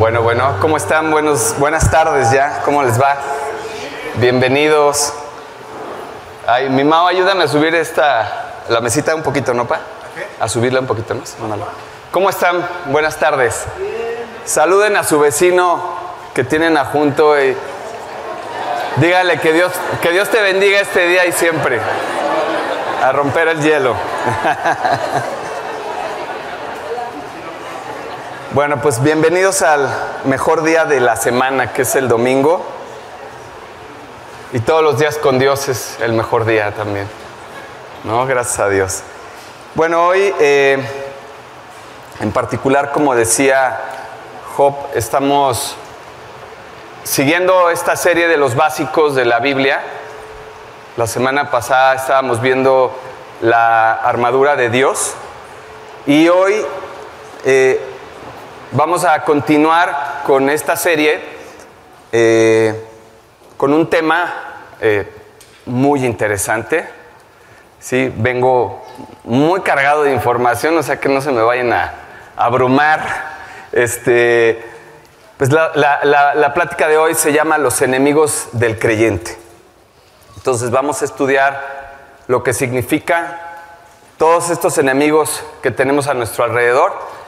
Bueno, bueno, ¿cómo están? Buenos, buenas tardes ya, ¿cómo les va? Bienvenidos. Ay, mi mamá, ayúdame a subir esta, la mesita un poquito, ¿no, pa? A subirla un poquito más. Mándalo. ¿Cómo están? Buenas tardes. Saluden a su vecino que tienen a junto y dígale que Dios, que Dios te bendiga este día y siempre. A romper el hielo. Bueno, pues bienvenidos al mejor día de la semana, que es el domingo. Y todos los días con Dios es el mejor día también. ¿No? Gracias a Dios. Bueno, hoy eh, en particular, como decía Job, estamos siguiendo esta serie de los básicos de la Biblia. La semana pasada estábamos viendo la armadura de Dios. Y hoy eh, Vamos a continuar con esta serie eh, con un tema eh, muy interesante. Sí, vengo muy cargado de información, o sea que no se me vayan a, abrumar. Este, pues la, la plática de hoy se llama Los enemigos del creyente. Entonces vamos a estudiar lo que significa todos estos enemigos que tenemos a nuestro alrededor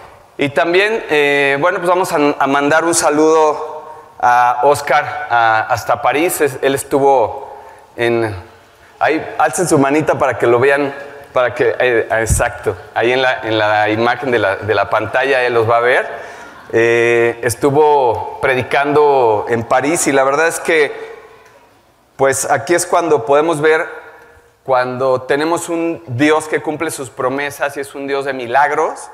y también, eh, bueno, pues vamos a, mandar un saludo a Oscar hasta París. él estuvo en... Ahí, alcen su manita para que lo vean, para que... Eh, exacto, ahí en la, en la imagen de la, de la, pantalla él los va a ver. Eh, estuvo predicando en París y la verdad es que, pues aquí es cuando podemos ver, cuando tenemos un Dios que cumple sus promesas y es un Dios de milagros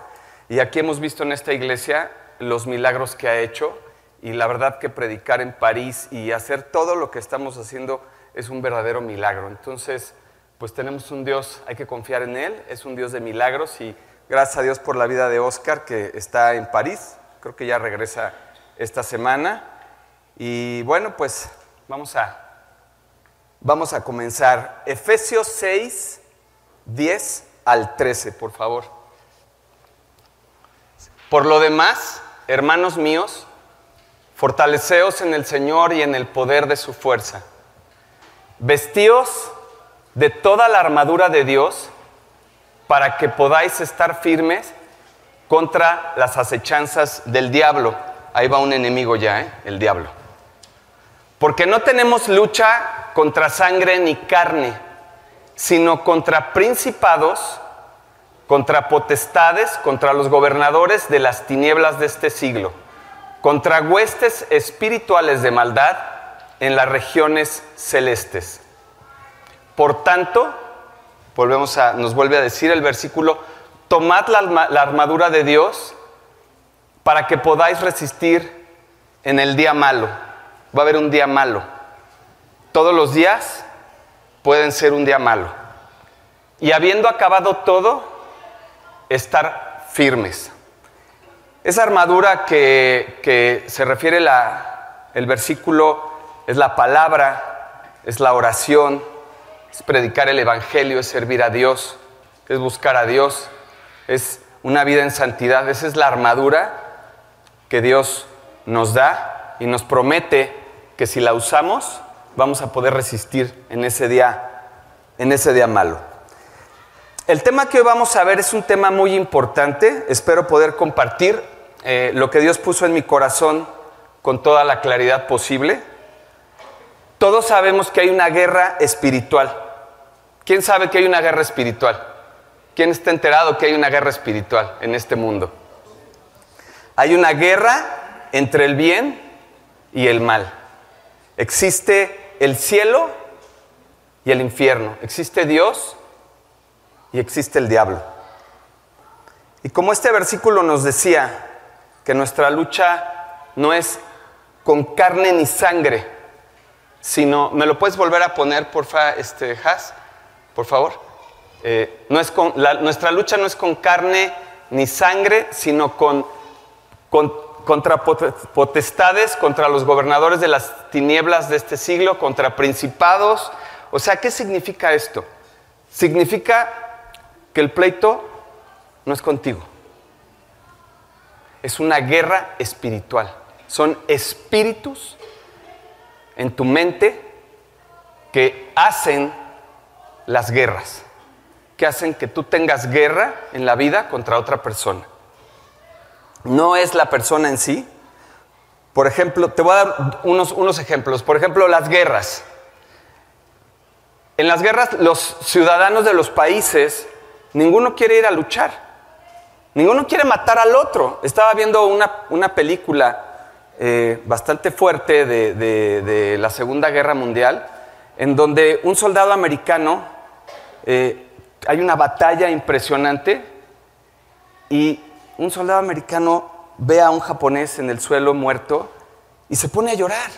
y aquí hemos visto en esta iglesia los milagros que ha hecho y la verdad que predicar en París y hacer todo lo que estamos haciendo es un verdadero milagro. Entonces, pues tenemos un Dios, hay que confiar en Él, es un Dios de milagros y gracias a Dios por la vida de Oscar que está en París, creo que ya regresa esta semana. Y bueno, pues vamos a, vamos a comenzar. Efesios 6, 10 al 13, por favor. Por lo demás, hermanos míos, fortaleceos en el Señor y en el poder de su fuerza. Vestíos de toda la armadura de Dios para que podáis estar firmes contra las acechanzas del diablo. Ahí va un enemigo ya, ¿eh? el diablo. Porque no tenemos lucha contra sangre ni carne, sino contra principados contra potestades, contra los gobernadores de las tinieblas de este siglo, contra huestes espirituales de maldad en las regiones celestes. Por tanto, volvemos a, nos vuelve a decir el versículo, tomad la, la armadura de Dios para que podáis resistir en el día malo. Va a haber un día malo. Todos los días pueden ser un día malo. Y habiendo acabado todo, estar firmes. Esa armadura que, se refiere la, el versículo es la palabra, es la oración, es predicar el Evangelio, es servir a Dios, es buscar a Dios, es una vida en santidad. Esa es la armadura que Dios nos da y nos promete que si la usamos vamos a poder resistir en ese día, en ese día malo. El tema que hoy vamos a ver es un tema muy importante. Espero poder compartir eh, lo que Dios puso en mi corazón con toda la claridad posible. Todos sabemos que hay una guerra espiritual. ¿Quién sabe que hay una guerra espiritual? ¿Quién está enterado que hay una guerra espiritual en este mundo? Hay una guerra entre el bien y el mal. Existe el cielo y el infierno. Existe Dios y existe el diablo. Y como este versículo nos decía que nuestra lucha no es con carne ni sangre, sino, ¿me lo puedes volver a poner, porfa, este, Has? Por favor. Eh, no es con, nuestra lucha no es con carne ni sangre, sino con, contra potestades, contra los gobernadores de las tinieblas de este siglo, contra principados. O sea, ¿qué significa esto? Significa que el pleito no es contigo. Es una guerra espiritual. son espíritus en tu mente que hacen las guerras, que hacen que tú tengas guerra en la vida contra otra persona. No es la persona en sí. Por ejemplo, te voy a dar unos, unos ejemplos. Por ejemplo, las guerras. En las guerras los ciudadanos de los países, ninguno quiere ir a luchar. Ninguno quiere matar al otro. Estaba viendo una, película eh, bastante fuerte de, la Segunda Guerra Mundial, en donde un soldado americano, eh, hay una batalla impresionante y un soldado americano ve a un japonés en el suelo muerto y se pone a llorar.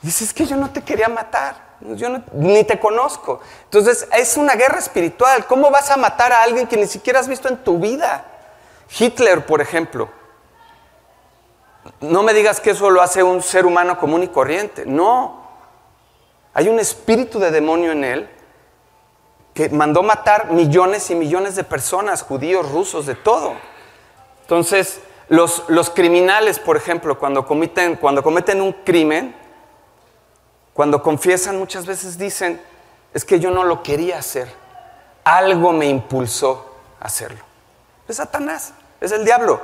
Dice, es que yo no te quería matar yo ni te conozco. Entonces es una guerra espiritual. ¿Cómo vas a matar a alguien que ni siquiera has visto en tu vida? Hitler, por ejemplo. No me digas que eso lo hace un ser humano común y corriente. No. Hay un espíritu de demonio en él que mandó matar millones y millones de personas, judíos, rusos, de todo. Entonces, los, los criminales, por ejemplo, cuando cometen, cuando cometen un crimen, cuando confiesan muchas veces dicen, es que yo no lo quería hacer, algo me impulsó a hacerlo. Es Satanás, es el diablo.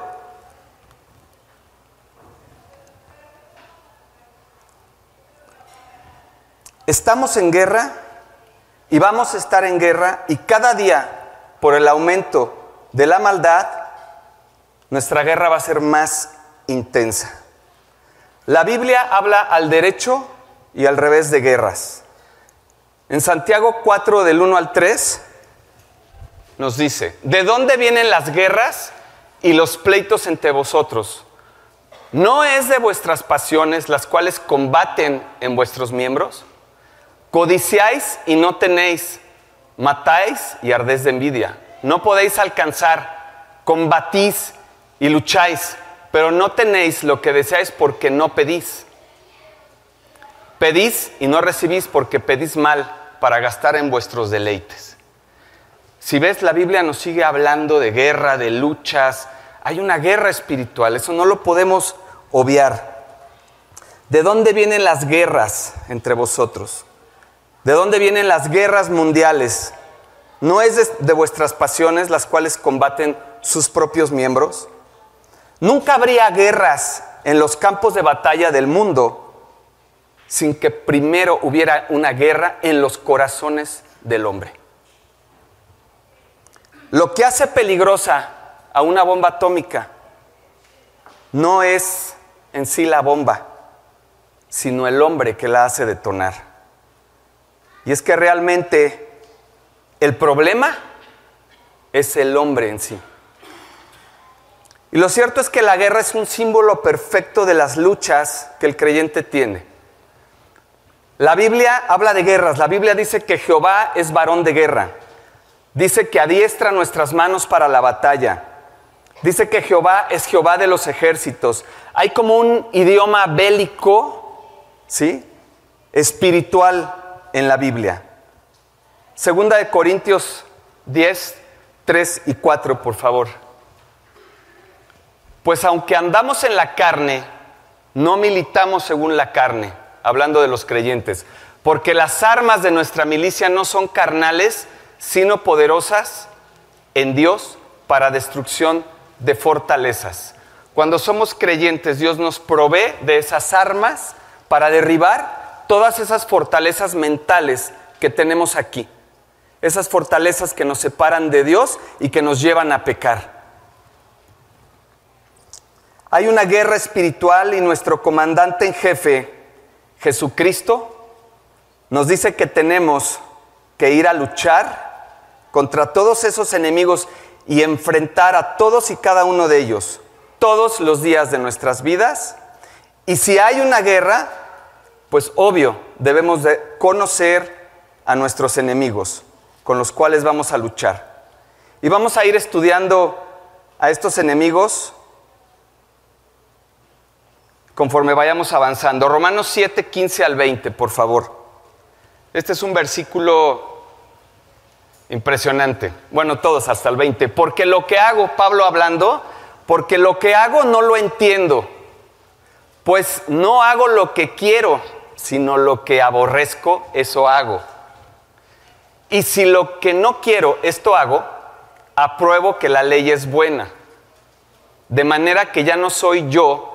Estamos en guerra y vamos a estar en guerra y cada día, por el aumento de la maldad, nuestra guerra va a ser más intensa. La Biblia habla al derecho y al revés de guerras. En Santiago 4 del 1 al 3 nos dice, ¿de dónde vienen las guerras y los pleitos entre vosotros? ¿No es de vuestras pasiones las cuales combaten en vuestros miembros? Codiciáis y no tenéis, matáis y ardéis de envidia. No podéis alcanzar, combatís y lucháis, pero no tenéis lo que deseáis porque no pedís. Pedís y no recibís porque pedís mal para gastar en vuestros deleites. Si ves, la Biblia nos sigue hablando de guerra, de luchas. Hay una guerra espiritual, eso no lo podemos obviar. ¿De dónde vienen las guerras entre vosotros? ¿De dónde vienen las guerras mundiales? ¿No es de, vuestras pasiones las cuales combaten sus propios miembros? Nunca habría guerras en los campos de batalla del mundo sin que primero hubiera una guerra en los corazones del hombre. Lo que hace peligrosa a una bomba atómica no es en sí la bomba, sino el hombre que la hace detonar. Y es que realmente el problema es el hombre en sí. Y lo cierto es que la guerra es un símbolo perfecto de las luchas que el creyente tiene. La Biblia habla de guerras. La Biblia dice que Jehová es varón de guerra. Dice que adiestra nuestras manos para la batalla. Dice que Jehová es Jehová de los ejércitos. Hay como un idioma bélico, ¿sí? Espiritual en la Biblia. Segunda de Corintios 10, 3 y 4, por favor. Pues aunque andamos en la carne, no militamos según la carne hablando de los creyentes, porque las armas de nuestra milicia no son carnales, sino poderosas en Dios para destrucción de fortalezas. Cuando somos creyentes, Dios nos provee de esas armas para derribar todas esas fortalezas mentales que tenemos aquí. Esas fortalezas que nos separan de Dios y que nos llevan a pecar. Hay una guerra espiritual y nuestro comandante en jefe Jesucristo nos dice que tenemos que ir a luchar contra todos esos enemigos y enfrentar a todos y cada uno de ellos todos los días de nuestras vidas. Y si hay una guerra, pues obvio, debemos de conocer a nuestros enemigos con los cuales vamos a luchar. Y vamos a ir estudiando a estos enemigos conforme vayamos avanzando. Romanos 7, 15 al 20, por favor. Este es un versículo impresionante. Bueno, todos hasta el 20. Porque lo que hago, Pablo hablando, porque lo que hago no lo entiendo. Pues no hago lo que quiero, sino lo que aborrezco, eso hago. Y si lo que no quiero, esto hago, apruebo que la ley es buena. De manera que ya no soy yo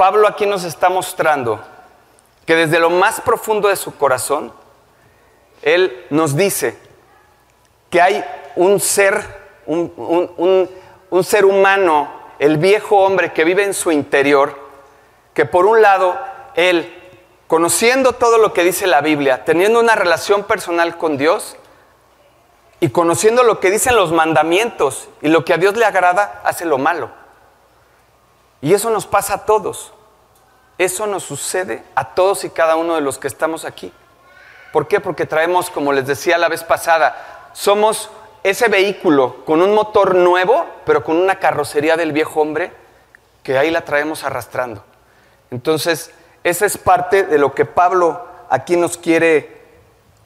Pablo aquí nos está mostrando que desde lo más profundo de su corazón, él nos dice que hay un ser, un, un ser humano, el viejo hombre que vive en su interior, que por un lado, él, conociendo todo lo que dice la Biblia, teniendo una relación personal con Dios, y conociendo lo que dicen los mandamientos y lo que a Dios le agrada, hace lo malo. Y eso nos pasa a todos. Eso nos sucede a todos y cada uno de los que estamos aquí. ¿Por qué? Porque traemos, como les decía la vez pasada, somos ese vehículo con un motor nuevo, pero con una carrocería del viejo hombre, que ahí la traemos arrastrando. Entonces, esa es parte de lo que Pablo aquí nos quiere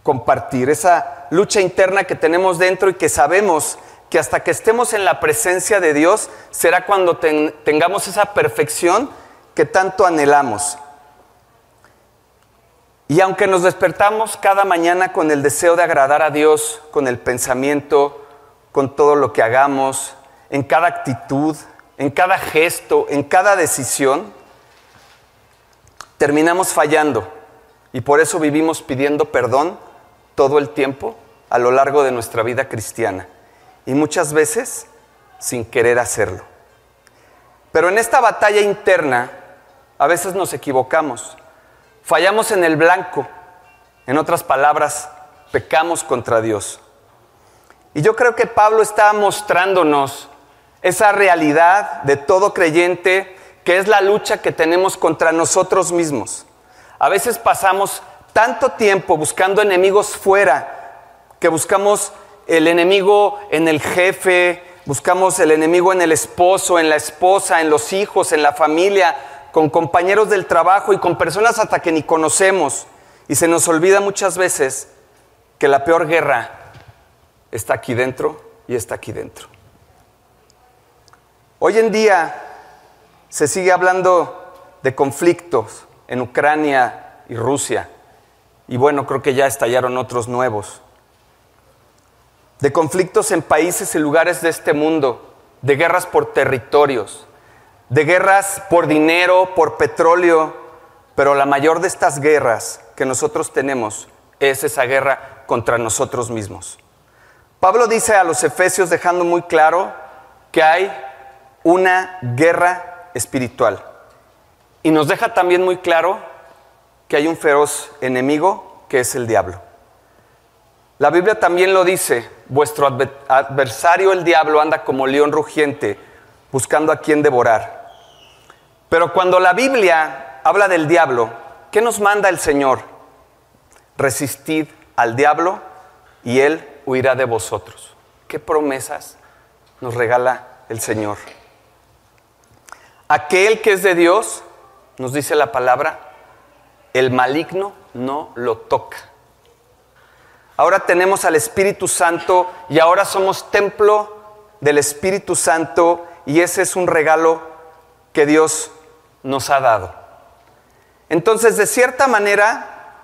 compartir, esa lucha interna que tenemos dentro y que sabemos que hasta que estemos en la presencia de Dios será cuando tengamos esa perfección que tanto anhelamos. Y aunque nos despertamos cada mañana con el deseo de agradar a Dios, con el pensamiento, con todo lo que hagamos, en cada actitud, en cada gesto, en cada decisión, terminamos fallando y por eso vivimos pidiendo perdón todo el tiempo a lo largo de nuestra vida cristiana y muchas veces sin querer hacerlo. Pero en esta batalla interna a veces nos equivocamos, fallamos en el blanco, en otras palabras, pecamos contra Dios. Y yo creo que Pablo está mostrándonos esa realidad de todo creyente que es la lucha que tenemos contra nosotros mismos. A veces pasamos tanto tiempo buscando enemigos fuera que buscamos el enemigo en el jefe, buscamos el enemigo en el esposo, en la esposa, en los hijos, en la familia, con compañeros del trabajo y con personas hasta que ni conocemos. Y se nos olvida muchas veces que la peor guerra está aquí dentro y está aquí dentro. Hoy en día se sigue hablando de conflictos en Ucrania y Rusia. Y bueno, creo que ya estallaron otros nuevos de conflictos en países y lugares de este mundo, de guerras por territorios, de guerras por dinero, por petróleo, pero la mayor de estas guerras que nosotros tenemos es esa guerra contra nosotros mismos. Pablo dice a los efesios dejando muy claro que hay una guerra espiritual. Y nos deja también muy claro que hay un feroz enemigo que es el diablo. La Biblia también lo dice, vuestro adversario el diablo anda como león rugiente buscando a quien devorar. Pero cuando la Biblia habla del diablo, ¿qué nos manda el Señor? Resistid al diablo y él huirá de vosotros. ¿Qué promesas nos regala el Señor? Aquel que es de Dios, nos dice la palabra, el maligno no lo toca. Ahora tenemos al Espíritu Santo y ahora somos templo del Espíritu Santo y ese es un regalo que Dios nos ha dado. Entonces, de cierta manera,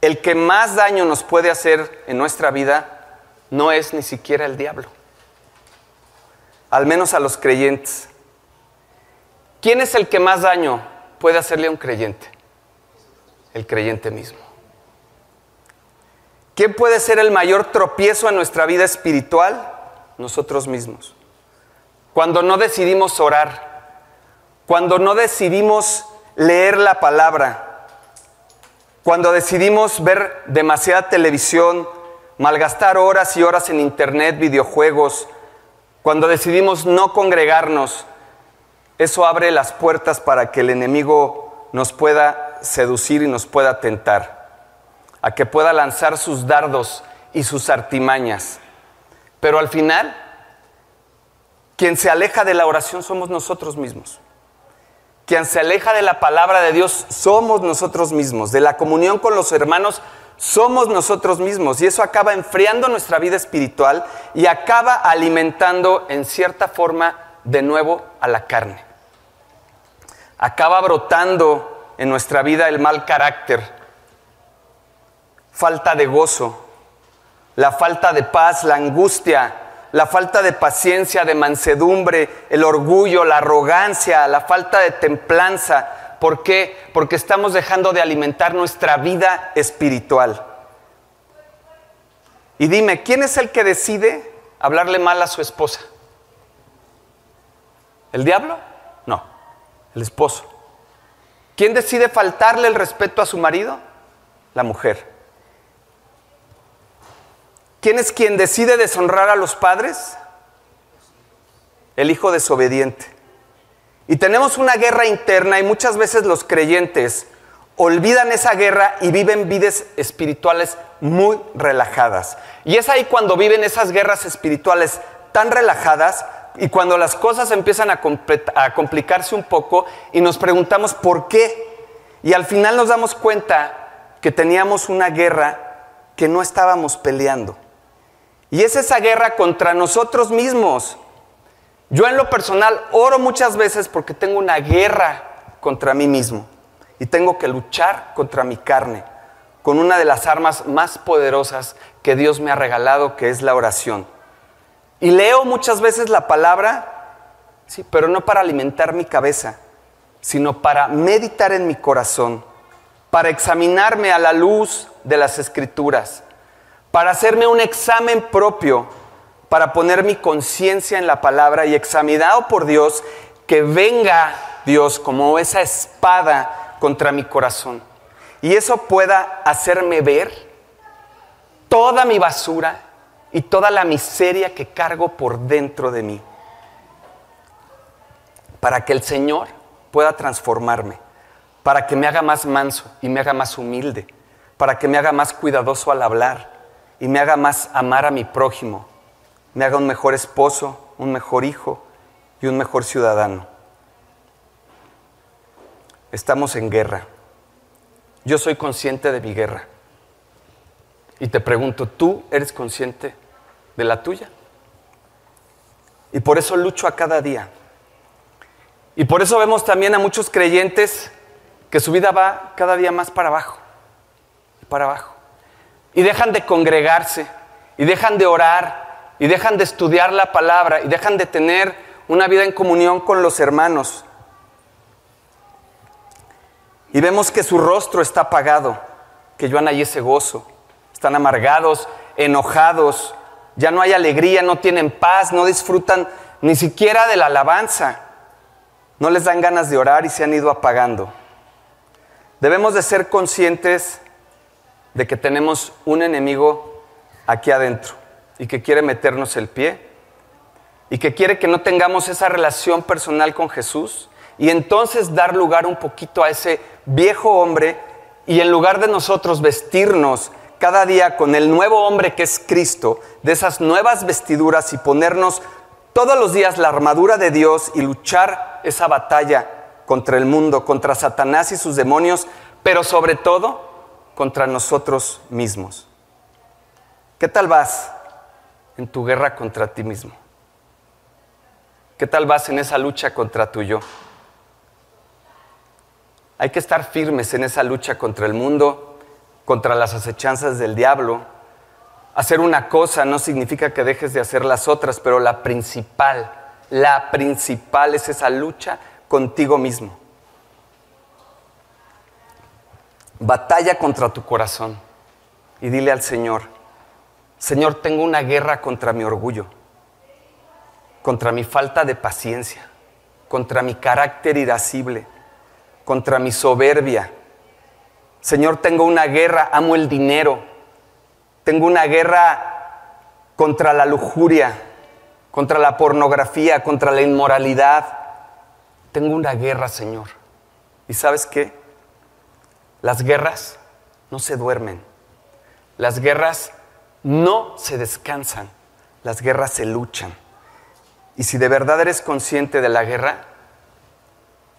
el que más daño nos puede hacer en nuestra vida no es ni siquiera el diablo, al menos a los creyentes. ¿Quién es el que más daño puede hacerle a un creyente? El creyente mismo. ¿Quién puede ser el mayor tropiezo en nuestra vida espiritual? Nosotros mismos. Cuando no decidimos orar, cuando no decidimos leer la palabra, cuando decidimos ver demasiada televisión, malgastar horas y horas en internet, videojuegos, cuando decidimos no congregarnos, eso abre las puertas para que el enemigo nos pueda seducir y nos pueda tentar, a que pueda lanzar sus dardos y sus artimañas. Pero al final, quien se aleja de la oración somos nosotros mismos. Quien se aleja de la palabra de Dios somos nosotros mismos. De la comunión con los hermanos somos nosotros mismos. Y eso acaba enfriando nuestra vida espiritual y acaba alimentando en cierta forma de nuevo a la carne. Acaba brotando en nuestra vida el mal carácter, falta de gozo, la falta de paz, la angustia, la falta de paciencia, de mansedumbre, el orgullo, la arrogancia, la falta de templanza. ¿Por qué? Porque estamos dejando de alimentar nuestra vida espiritual. Y dime, ¿quién es el que decide hablarle mal a su esposa? ¿El diablo? No, el esposo. ¿Quién decide faltarle el respeto a su marido? La mujer. ¿Quién es quien decide deshonrar a los padres? El hijo desobediente. Y tenemos una guerra interna y muchas veces los creyentes olvidan esa guerra y viven vidas espirituales muy relajadas. Y es ahí cuando viven esas guerras espirituales tan relajadas y cuando las cosas empiezan a, a, complicarse un poco y nos preguntamos por qué. Y al final nos damos cuenta que teníamos una guerra que no estábamos peleando. Y es esa guerra contra nosotros mismos. Yo en lo personal oro muchas veces porque tengo una guerra contra mí mismo y tengo que luchar contra mi carne con una de las armas más poderosas que Dios me ha regalado, que es la oración. Y leo muchas veces la palabra, sí, pero no para alimentar mi cabeza, sino para meditar en mi corazón, para examinarme a la luz de las escrituras para hacerme un examen propio, para poner mi conciencia en la palabra y examinado por Dios, que venga Dios como esa espada contra mi corazón. Y eso pueda hacerme ver toda mi basura y toda la miseria que cargo por dentro de mí. Para que el Señor pueda transformarme, para que me haga más manso y me haga más humilde, para que me haga más cuidadoso al hablar, y me haga más amar a mi prójimo, me haga un mejor esposo, un mejor hijo y un mejor ciudadano. Estamos en guerra. Yo soy consciente de mi guerra. Y te pregunto, ¿tú eres consciente de la tuya? Y por eso lucho a cada día. Y por eso vemos también a muchos creyentes que su vida va cada día más para abajo, para abajo y dejan de congregarse y dejan de orar y dejan de estudiar la palabra y dejan de tener una vida en comunión con los hermanos. Y vemos que su rostro está apagado, que yo hay ese gozo. Están amargados, enojados, ya no hay alegría, no tienen paz, no disfrutan ni siquiera de la alabanza. No les dan ganas de orar y se han ido apagando. Debemos de ser conscientes de que tenemos un enemigo aquí adentro y que quiere meternos el pie y que quiere que no tengamos esa relación personal con Jesús y entonces dar lugar un poquito a ese viejo hombre y en lugar de nosotros vestirnos cada día con el nuevo hombre que es Cristo, de esas nuevas vestiduras y ponernos todos los días la armadura de Dios y luchar esa batalla contra el mundo, contra Satanás y sus demonios, pero sobre todo contra nosotros mismos. ¿Qué tal vas en tu guerra contra ti mismo? ¿Qué tal vas en esa lucha contra tu yo? Hay que estar firmes en esa lucha contra el mundo, contra las acechanzas del diablo. Hacer una cosa no significa que dejes de hacer las otras, pero la principal, la principal es esa lucha contigo mismo. Batalla contra tu corazón y dile al Señor, Señor, tengo una guerra contra mi orgullo, contra mi falta de paciencia, contra mi carácter irascible, contra mi soberbia. Señor, tengo una guerra, amo el dinero, tengo una guerra contra la lujuria, contra la pornografía, contra la inmoralidad. Tengo una guerra, Señor. ¿Y sabes qué? Las guerras no se duermen. Las guerras no se descansan. Las guerras se luchan. Y si de verdad eres consciente de la guerra,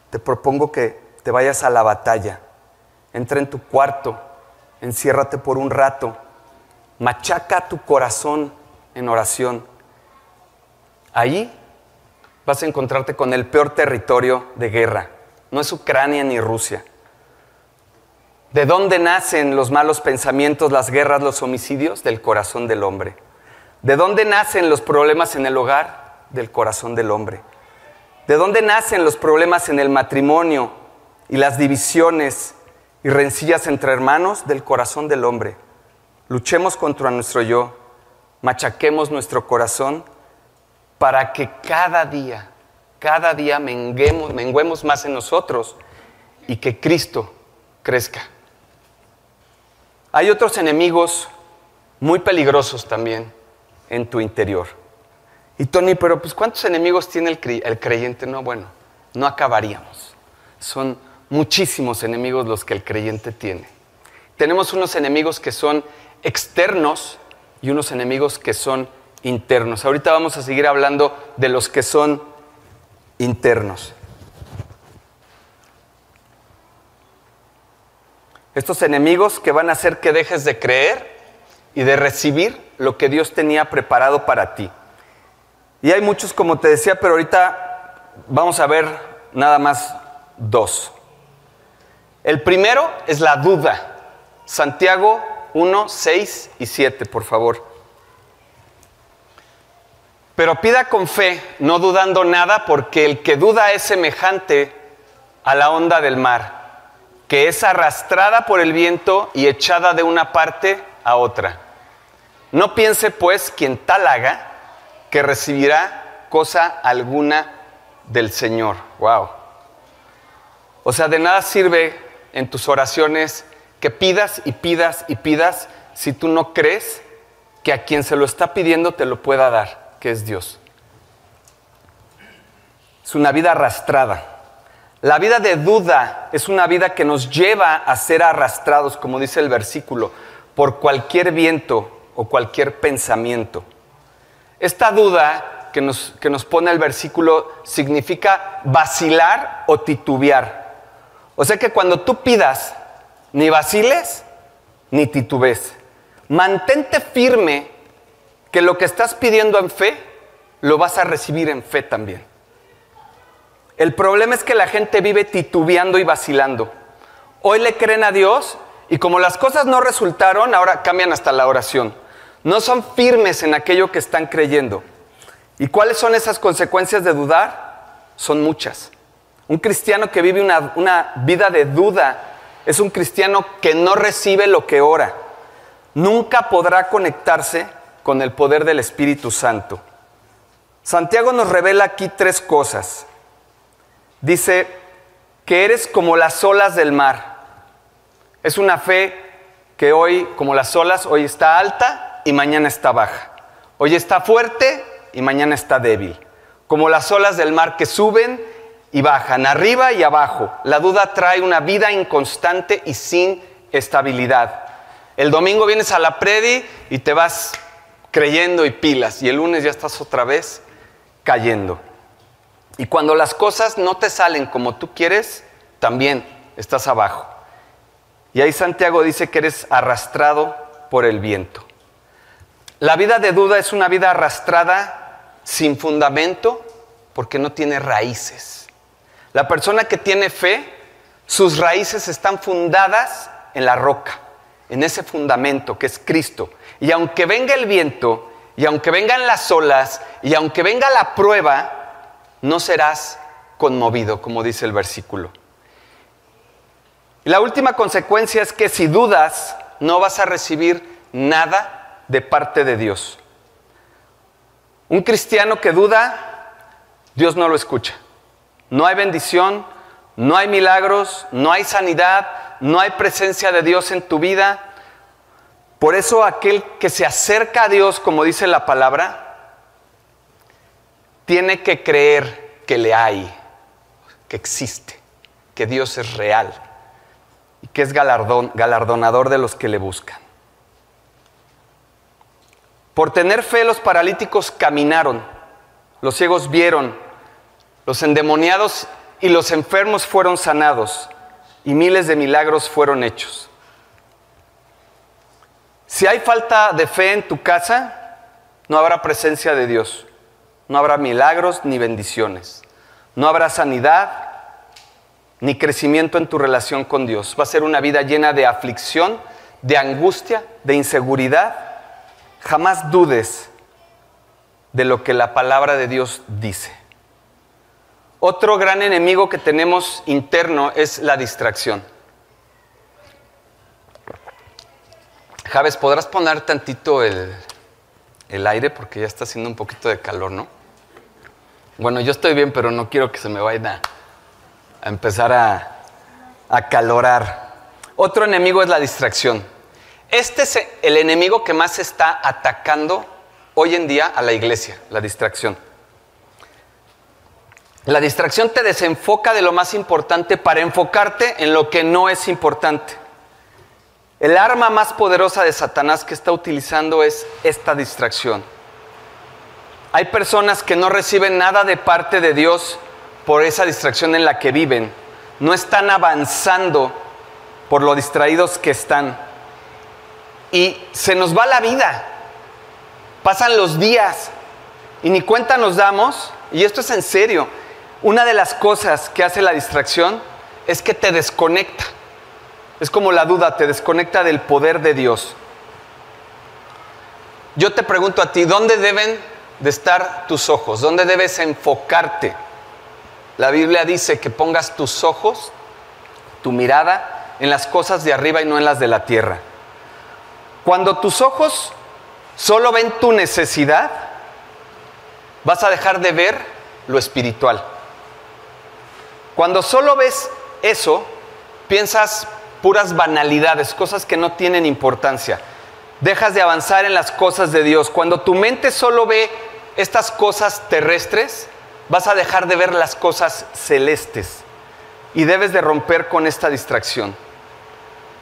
te propongo que te vayas a la batalla. Entra en tu cuarto, enciérrate por un rato, machaca tu corazón en oración. Ahí vas a encontrarte con el peor territorio de guerra. No es Ucrania ni Rusia. ¿De dónde nacen los malos pensamientos, las guerras, los homicidios? Del corazón del hombre. ¿De dónde nacen los problemas en el hogar? Del corazón del hombre. ¿De dónde nacen los problemas en el matrimonio y las divisiones y rencillas entre hermanos? Del corazón del hombre. Luchemos contra nuestro yo, machaquemos nuestro corazón para que cada día, cada día menguemos, menguemos más en nosotros y que Cristo crezca. Hay otros enemigos muy peligrosos también en tu interior. Y Tony, pero pues ¿cuántos enemigos tiene el, el creyente? No, bueno, no acabaríamos. Son muchísimos enemigos los que el creyente tiene. Tenemos unos enemigos que son externos y unos enemigos que son internos. Ahorita vamos a seguir hablando de los que son internos. Estos enemigos que van a hacer que dejes de creer y de recibir lo que Dios tenía preparado para ti. Y hay muchos, como te decía, pero ahorita vamos a ver nada más dos. El primero es la duda. Santiago 1, 6 y 7, por favor. Pero pida con fe, no dudando nada, porque el que duda es semejante a la onda del mar, que es arrastrada por el viento y echada de una parte a otra. No piense pues quien tal haga que recibirá cosa alguna del Señor. Wow. O sea, de nada sirve en tus oraciones que pidas y pidas y pidas si tú no crees que a quien se lo está pidiendo te lo pueda dar, que es Dios. Es una vida arrastrada. La vida de duda es una vida que nos lleva a ser arrastrados, como dice el versículo, por cualquier viento o cualquier pensamiento. Esta duda que nos, que nos pone el versículo significa vacilar o titubear. O sea que cuando tú pidas ni vaciles, ni titubes. Mantente firme que lo que estás pidiendo en fe, lo vas a recibir en fe también. El problema es que la gente vive titubeando y vacilando. Hoy le creen a Dios y como las cosas no resultaron, ahora cambian hasta la oración. No son firmes en aquello que están creyendo. ¿Y cuáles son esas consecuencias de dudar? Son muchas. Un cristiano que vive una, una vida de duda es un cristiano que no recibe lo que ora. Nunca podrá conectarse con el poder del Espíritu Santo. Santiago nos revela aquí tres cosas. Dice que eres como las olas del mar. Es una fe que hoy, como las olas, hoy está alta y mañana está baja. Hoy está fuerte y mañana está débil. Como las olas del mar que suben y bajan, arriba y abajo. La duda trae una vida inconstante y sin estabilidad. El domingo vienes a la predi y te vas creyendo y pilas, y el lunes ya estás otra vez cayendo. Y cuando las cosas no te salen como tú quieres, también estás abajo. Y ahí Santiago dice que eres arrastrado por el viento. La vida de duda es una vida arrastrada sin fundamento porque no tiene raíces. La persona que tiene fe, sus raíces están fundadas en la roca, en ese fundamento que es Cristo. Y aunque venga el viento, y aunque vengan las olas, y aunque venga la prueba, no serás conmovido, como dice el versículo. La última consecuencia es que si dudas, no vas a recibir nada de parte de Dios. Un cristiano que duda, Dios no lo escucha. No hay bendición, no hay milagros, no hay sanidad, no hay presencia de Dios en tu vida. Por eso aquel que se acerca a Dios, como dice la palabra, tiene que creer que le hay, que existe, que Dios es real. y que es galardonador de los que le buscan. Por tener fe los paralíticos caminaron, los ciegos vieron, los endemoniados y los enfermos fueron sanados y miles de milagros fueron hechos. Si hay falta de fe en tu casa, no habrá presencia de Dios, no habrá milagros ni bendiciones, no habrá sanidad ni crecimiento en tu relación con Dios. Va a ser una vida llena de aflicción, de angustia, de inseguridad. Jamás dudes de lo que la palabra de Dios dice. Otro gran enemigo que tenemos interno es la distracción. Javes, ¿podrás poner tantito el, aire? Porque ya está haciendo un poquito de calor, ¿no? Bueno, yo estoy bien, pero no quiero que se me vaya a empezar a, a calorar. Otro enemigo es la distracción. Este es el enemigo que más está atacando hoy en día a la iglesia, la distracción. La distracción te desenfoca de lo más importante para enfocarte en lo que no es importante. El arma más poderosa de Satanás que está utilizando es esta distracción. Hay personas que no reciben nada de parte de Dios por esa distracción en la que viven. No están avanzando por lo distraídos que están. Y se nos va la vida. Pasan los días y ni cuenta nos damos. Y esto es en serio. Una de las cosas que hace la distracción es que te desconecta. Es como la duda, te desconecta del poder de Dios. Yo te pregunto a ti, ¿dónde deben de estar tus ojos? ¿Dónde debes enfocarte? La Biblia dice que pongas tus ojos, tu mirada, en las cosas de arriba y no en las de la tierra. Cuando tus ojos solo ven tu necesidad, vas a dejar de ver lo espiritual. Cuando solo ves eso, piensas puras banalidades, cosas que no tienen importancia. Dejas de avanzar en las cosas de Dios. Cuando tu mente solo ve estas cosas terrestres, vas a dejar de ver las cosas celestes. Y debes de romper con esta distracción.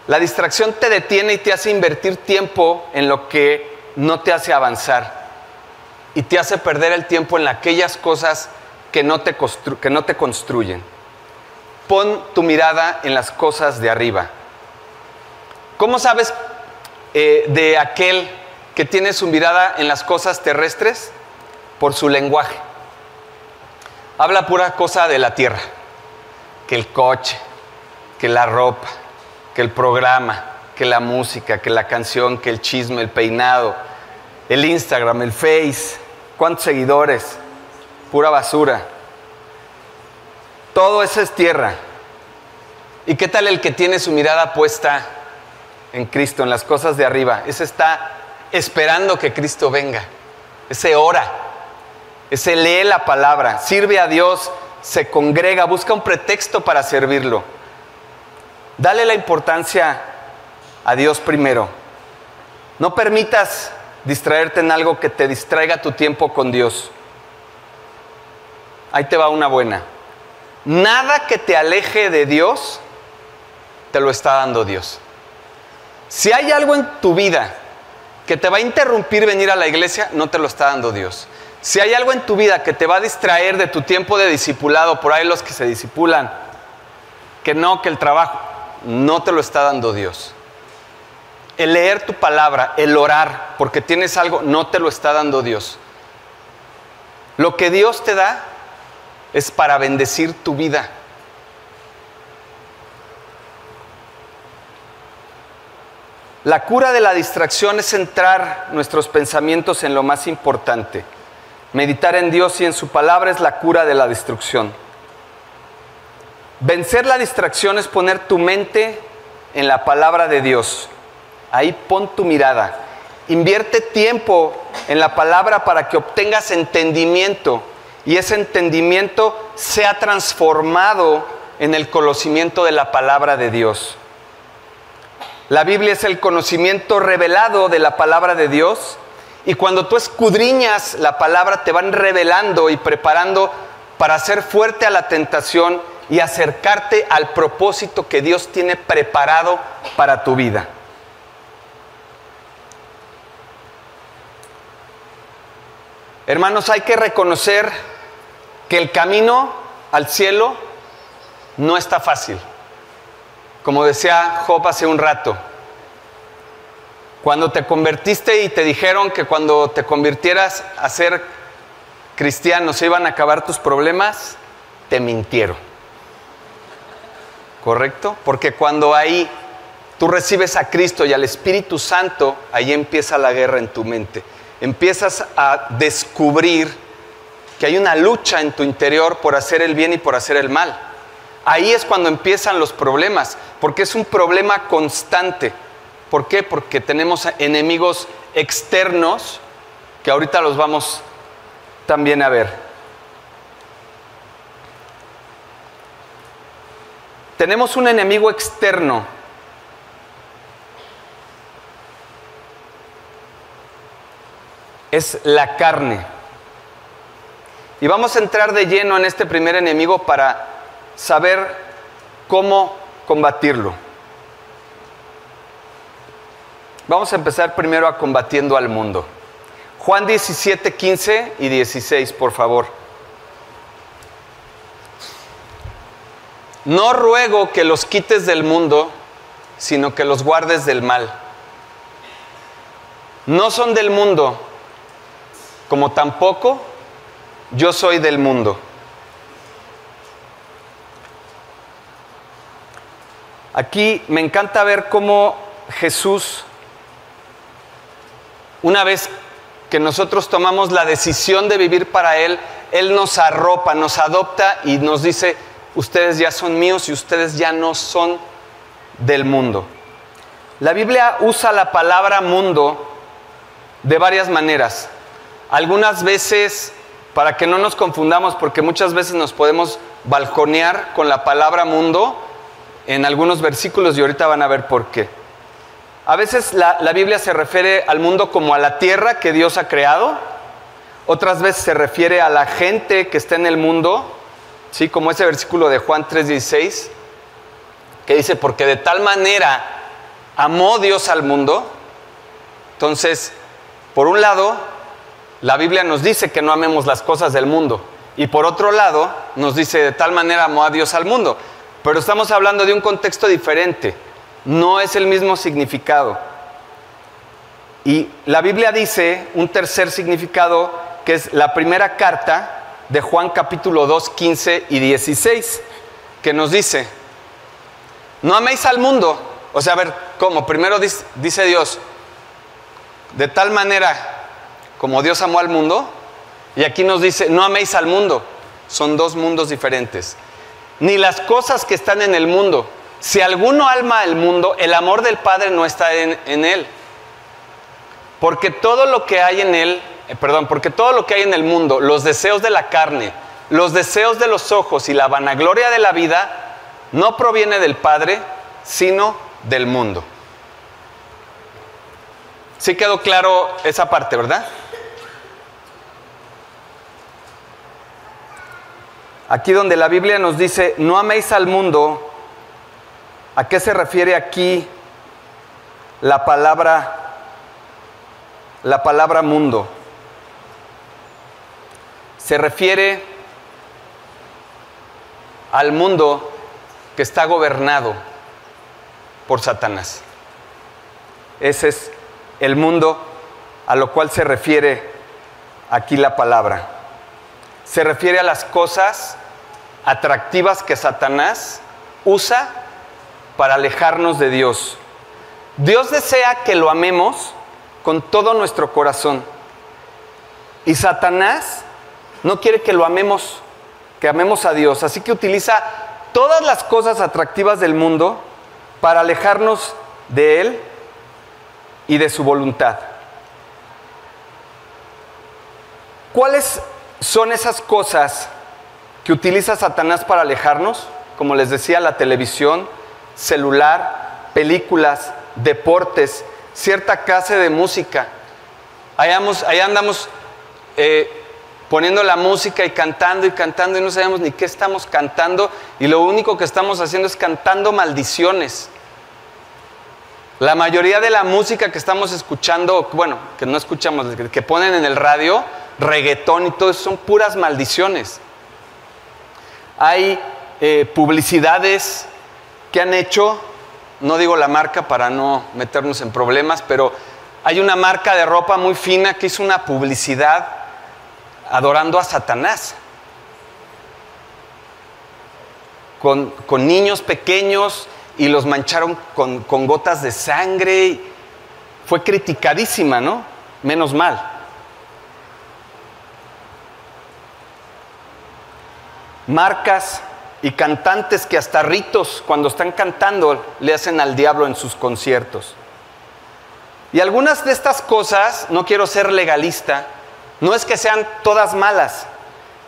La distracción te detiene y te hace invertir tiempo en lo que no te hace avanzar. Y te hace perder el tiempo en aquellas cosas que no te, que no te construyen. Pon tu mirada en las cosas de arriba. ¿Cómo sabes eh, de aquel que tiene su mirada en las cosas terrestres? Por su lenguaje. Habla pura cosa de la tierra. Que el coche, que la ropa, que el programa, que la música, que la canción, que el chisme, el peinado, el Instagram, el Face, cuántos seguidores, pura basura. Todo eso es tierra. ¿Y qué tal el que tiene su mirada puesta en Cristo, en las cosas de arriba? Ese está esperando que Cristo venga. Ese ora. Ese lee la palabra, sirve a Dios, se congrega, busca un pretexto para servirlo. Dale la importancia a Dios primero. No permitas distraerte en algo que te distraiga tu tiempo con Dios. Ahí te va una buena. Nada que te aleje de Dios, te lo está dando Dios. Si hay algo en tu vida que te va a interrumpir venir a la iglesia, no te lo está dando Dios. Si hay algo en tu vida que te va a distraer de tu tiempo de discipulado, por ahí los que se disipulan, que no, que el trabajo, no te lo está dando Dios. El leer tu palabra, el orar, porque tienes algo, no te lo está dando Dios. Lo que Dios te da es para bendecir tu vida. La cura de la distracción es centrar nuestros pensamientos en lo más importante. Meditar en Dios y en su palabra es la cura de la destrucción. Vencer la distracción es poner tu mente en la palabra de Dios. Ahí pon tu mirada. Invierte tiempo en la palabra para que obtengas entendimiento y ese entendimiento sea transformado en el conocimiento de la palabra de Dios. La Biblia es el conocimiento revelado de la palabra de Dios y cuando tú escudriñas la palabra te van revelando y preparando para ser fuerte a la tentación y acercarte al propósito que Dios tiene preparado para tu vida. Hermanos, hay que reconocer que el camino al cielo no está fácil. Como decía Job hace un rato, cuando te convertiste y te dijeron que cuando te convirtieras a ser cristiano se iban a acabar tus problemas, te mintieron. ¿Correcto? Porque cuando ahí tú recibes a Cristo y al Espíritu Santo, ahí empieza la guerra en tu mente. Empiezas a descubrir que hay una lucha en tu interior por hacer el bien y por hacer el mal. Ahí es cuando empiezan los problemas, porque es un problema constante. ¿Por qué? Porque tenemos enemigos externos que ahorita los vamos también a ver. Tenemos un enemigo externo. Es la carne. Y vamos a entrar de lleno en este primer enemigo para saber cómo combatirlo. Vamos a empezar primero a combatiendo al mundo. Juan 17, 15 y 16, por favor. No ruego que los quites del mundo, sino que los guardes del mal. No son del mundo, como tampoco yo soy del mundo. Aquí me encanta ver cómo Jesús una vez que nosotros tomamos la decisión de vivir para Él, Él nos arropa, nos adopta y nos dice, ustedes ya son míos y ustedes ya no son del mundo. La Biblia usa la palabra mundo de varias maneras. Algunas veces, para que no nos confundamos, porque muchas veces nos podemos balconear con la palabra mundo en algunos versículos y ahorita van a ver por qué. A veces la, Biblia se refiere al mundo como a la tierra que Dios ha creado, otras veces se refiere a la gente que está en el mundo, ¿sí? como ese versículo de Juan 3:16, que dice, porque de tal manera amó Dios al mundo. Entonces, por un lado, la Biblia nos dice que no amemos las cosas del mundo, y por otro lado, nos dice, de tal manera amó a Dios al mundo. Pero estamos hablando de un contexto diferente no es el mismo significado. Y la Biblia dice un tercer significado que es la primera carta de Juan capítulo 2, 15 y 16, que nos dice, no améis al mundo. O sea, a ver, ¿cómo? Primero dice, dice Dios, de tal manera como Dios amó al mundo, y aquí nos dice, no améis al mundo. Son dos mundos diferentes. Ni las cosas que están en el mundo. Si alguno alma el mundo, el amor del Padre no está en, él. Porque todo lo que hay en él, eh, perdón, porque todo lo que hay en el mundo, los deseos de la carne, los deseos de los ojos y la vanagloria de la vida, no proviene del Padre, sino del mundo. ¿Sí quedó claro esa parte, verdad? Aquí donde la Biblia nos dice, no améis al mundo ¿A qué se refiere aquí la palabra la palabra mundo? Se refiere al mundo que está gobernado por Satanás. Ese es el mundo a lo cual se refiere aquí la palabra. Se refiere a las cosas atractivas que Satanás usa para alejarnos de Dios. Dios desea que lo amemos con todo nuestro corazón. Y Satanás no quiere que lo amemos, que amemos a Dios. Así que utiliza todas las cosas atractivas del mundo para alejarnos de Él y de su voluntad. ¿Cuáles son esas cosas que utiliza Satanás para alejarnos? Como les decía, la televisión, celular, películas, deportes, cierta clase de música. Allá, andamos eh, poniendo la música y cantando y cantando y no sabemos ni qué estamos cantando y lo único que estamos haciendo es cantando maldiciones. La mayoría de la música que estamos escuchando, bueno, que no escuchamos, que ponen en el radio, reggaetón y todo eso, son puras maldiciones. Hay eh, publicidades que han hecho, no digo la marca para no meternos en problemas, pero hay una marca de ropa muy fina que hizo una publicidad adorando a Satanás. Con, niños pequeños y los mancharon con gotas de sangre. Fue criticadísima, ¿no? Menos mal. Marcas y cantantes que hasta ritos cuando están cantando le hacen al diablo en sus conciertos. Y algunas de estas cosas, no quiero ser legalista, no es que sean todas malas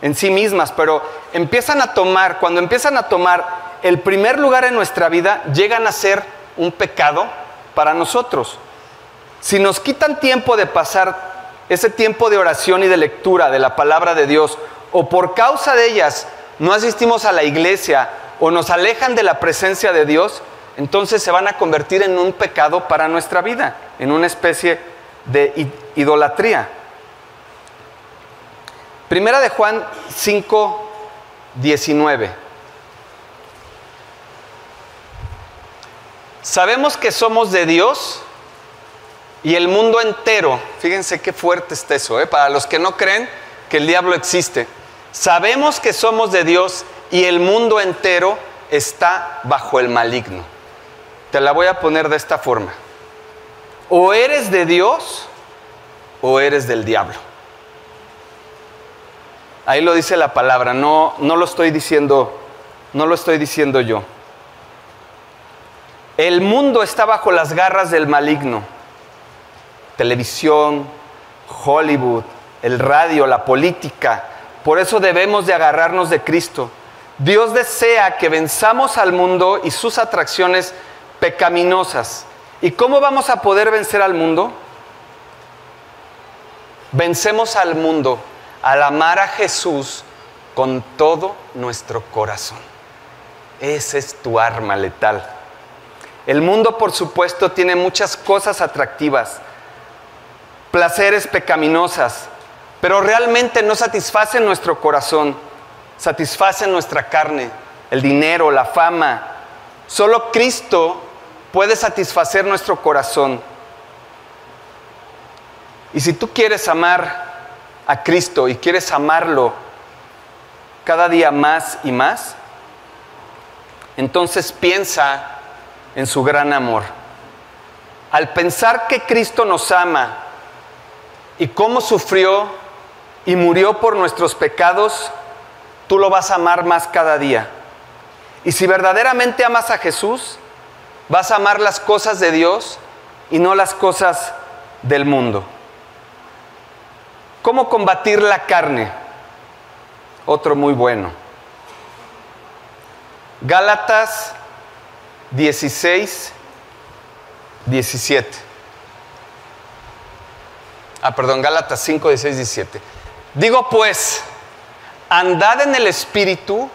en sí mismas, pero empiezan a tomar, cuando empiezan a tomar el primer lugar en nuestra vida, llegan a ser un pecado para nosotros. Si nos quitan tiempo de pasar ese tiempo de oración y de lectura de la palabra de Dios, o por causa de ellas no asistimos a la iglesia o nos alejan de la presencia de Dios, entonces se van a convertir en un pecado para nuestra vida, en una especie de idolatría. Primera de Juan 5, 19. Sabemos que somos de Dios y el mundo entero, fíjense qué fuerte está eso, ¿eh? para los que no creen que el diablo existe, sabemos que somos de Dios y el mundo entero está bajo el maligno. Te la voy a poner de esta forma. O eres de Dios o eres del diablo. Ahí lo dice la palabra, no, no lo estoy diciendo, no lo estoy diciendo yo. El mundo está bajo las garras del maligno. Televisión, Hollywood, el radio, la política. Por eso debemos de agarrarnos de Cristo. Dios desea que venzamos al mundo y sus atracciones pecaminosas. ¿Y cómo vamos a poder vencer al mundo? Vencemos al mundo al amar a Jesús con todo nuestro corazón. Esa es tu arma letal. El mundo, por supuesto, tiene muchas cosas atractivas, placeres pecaminosas, pero realmente no satisfacen nuestro corazón, satisfacen nuestra carne, el dinero, la fama. Solo Cristo puede satisfacer nuestro corazón. Y si tú quieres amar a Cristo y quieres amarlo cada día más y más, entonces piensa en su gran amor. Al pensar que Cristo nos ama y cómo sufrió y murió por nuestros pecados, tú lo vas a amar más cada día. Y si verdaderamente amas a Jesús, vas a amar las cosas de Dios y no las cosas del mundo. ¿Cómo combatir la carne? Otro muy bueno. Gálatas 16, 17. Ah, perdón, Gálatas 5, 16, 17. Digo pues, andad en el Espíritu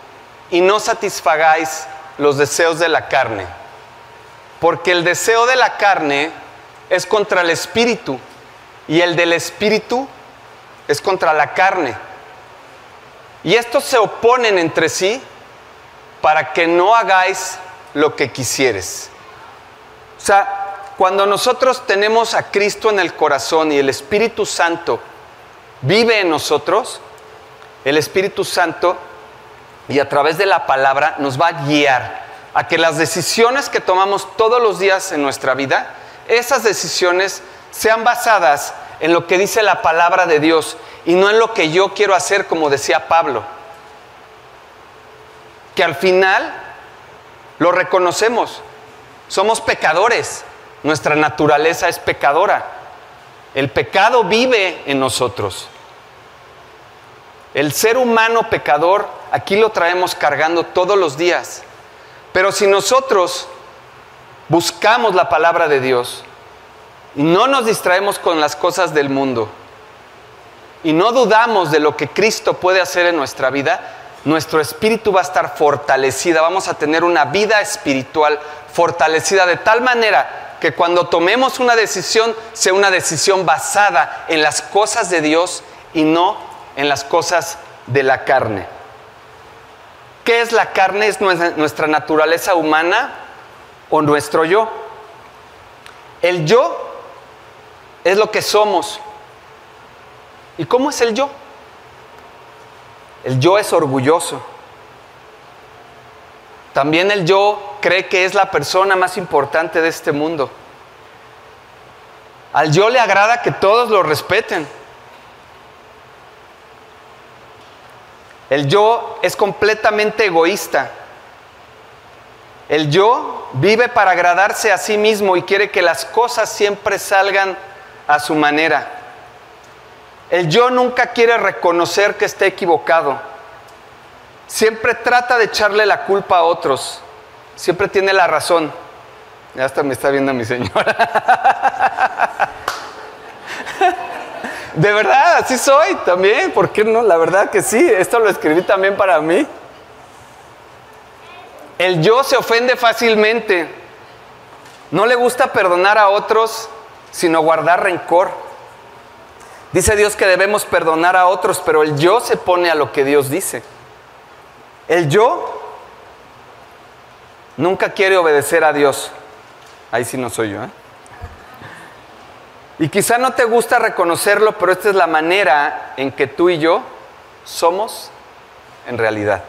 y no satisfagáis los deseos de la carne, porque el deseo de la carne es contra el Espíritu y el del Espíritu es contra la carne. Y estos se oponen entre sí para que no hagáis lo que quisieres. O sea, cuando nosotros tenemos a Cristo en el corazón y el Espíritu Santo vive en nosotros, el Espíritu Santo y a través de la palabra nos va a guiar a que las decisiones que tomamos todos los días en nuestra vida, esas decisiones sean basadas en lo que dice la palabra de Dios y no en lo que yo quiero hacer, como decía Pablo. Que al final lo reconocemos. Somos pecadores. Nuestra naturaleza es pecadora. El pecado vive en nosotros. El ser humano pecador, aquí lo traemos cargando todos los días. Pero si nosotros buscamos la palabra de Dios, no nos distraemos con las cosas del mundo, y no dudamos de lo que Cristo puede hacer en nuestra vida, nuestro espíritu va a estar fortalecida, vamos a tener una vida espiritual fortalecida de tal manera que cuando tomemos una decisión sea una decisión basada en las cosas de Dios y no en las cosas de la carne. ¿Qué es la carne? ¿Es nuestra naturaleza humana o nuestro yo? El yo es lo que somos. ¿Y cómo es el yo? El yo es orgulloso. También el yo cree que es la persona más importante de este mundo. Al yo le agrada que todos lo respeten. El yo es completamente egoísta. El yo vive para agradarse a sí mismo y quiere que las cosas siempre salgan a su manera. El yo nunca quiere reconocer que esté equivocado. Siempre trata de echarle la culpa a otros. Siempre tiene la razón. Ya hasta me está viendo mi señora. De verdad, así soy también. ¿Por qué no? La verdad que sí. Esto lo escribí también para mí. El yo se ofende fácilmente. No le gusta perdonar a otros, sino guardar rencor. Dice Dios que debemos perdonar a otros, pero el yo se pone a lo que Dios dice. El yo nunca quiere obedecer a Dios. Ahí sí no soy yo. ¿eh? Y quizá no te gusta reconocerlo, pero esta es la manera en que tú y yo somos en realidad.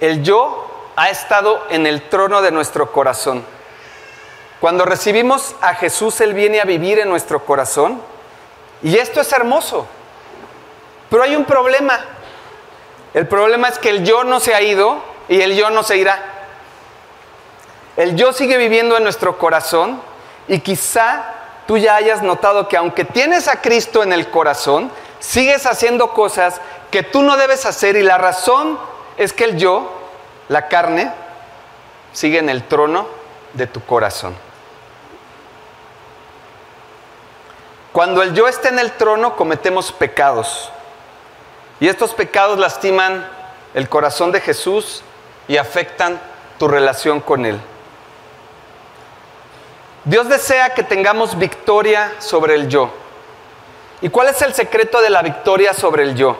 El yo ha estado en el trono de nuestro corazón. Cuando recibimos a Jesús, Él viene a vivir en nuestro corazón. Y esto es hermoso. Pero hay un problema. El problema es que el yo no se ha ido y el yo no se irá. El yo sigue viviendo en nuestro corazón y quizá tú ya hayas notado que aunque tienes a Cristo en el corazón, sigues haciendo cosas que tú no debes hacer y la razón es que el yo, la carne, sigue en el trono de tu corazón. Cuando el yo está en el trono cometemos pecados y estos pecados lastiman el corazón de Jesús y afectan tu relación con Él. Dios desea que tengamos victoria sobre el yo. ¿Y cuál es el secreto de la victoria sobre el yo?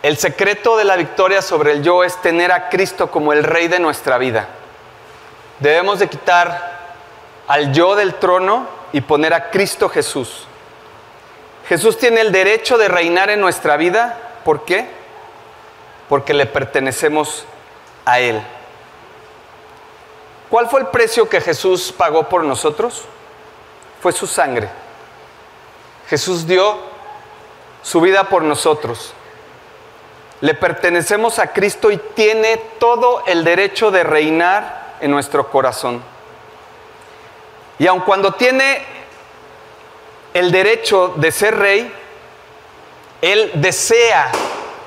El secreto de la victoria sobre el yo es tener a Cristo como el rey de nuestra vida. Debemos de quitar al yo del trono y poner a Cristo Jesús. Jesús tiene el derecho de reinar en nuestra vida. ¿Por qué? Porque le pertenecemos a Él. ¿Cuál fue el precio que Jesús pagó por nosotros? Fue su sangre. Jesús dio su vida por nosotros. Le pertenecemos a Cristo y tiene todo el derecho de reinar en nuestro corazón. Y aun cuando tiene el derecho de ser rey, Él desea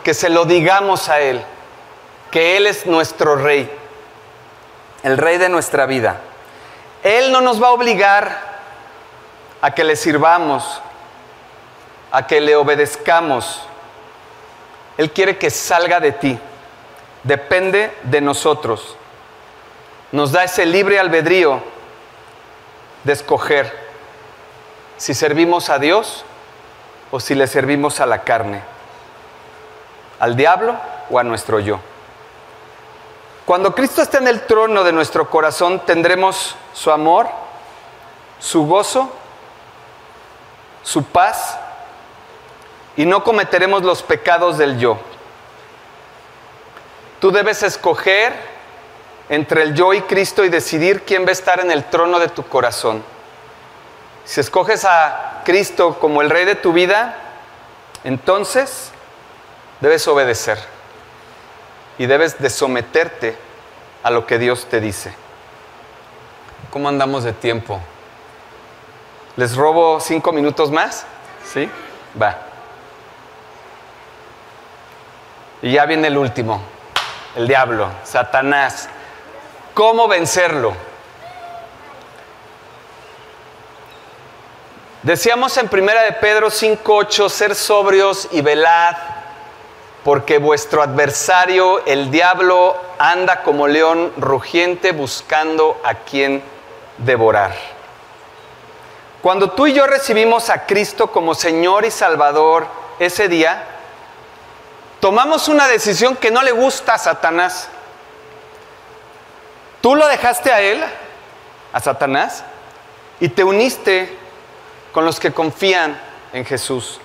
que se lo digamos a Él, que Él es nuestro rey el rey de nuestra vida. Él no nos va a obligar a que le sirvamos, a que le obedezcamos. Él quiere que salga de ti. Depende de nosotros. Nos da ese libre albedrío de escoger si servimos a Dios o si le servimos a la carne, al diablo o a nuestro yo. Cuando Cristo esté en el trono de nuestro corazón, tendremos su amor, su gozo, su paz y no cometeremos los pecados del yo. Tú debes escoger entre el yo y Cristo y decidir quién va a estar en el trono de tu corazón. Si escoges a Cristo como el rey de tu vida, entonces debes obedecer y debes de someterte a lo que Dios te dice. ¿Cómo andamos de tiempo? ¿Les robo cinco minutos más? ¿Sí? Va. Y ya viene el último, el diablo, Satanás. ¿Cómo vencerlo? Decíamos en primera de Pedro 5:8, ser sobrios y velad, porque vuestro adversario, el diablo, anda como león rugiente buscando a quien devorar. Cuando tú y yo recibimos a Cristo como Señor y Salvador ese día, tomamos una decisión que no le gusta a Satanás. Tú lo dejaste a él, a Satanás, y te uniste con los que confían en Jesús.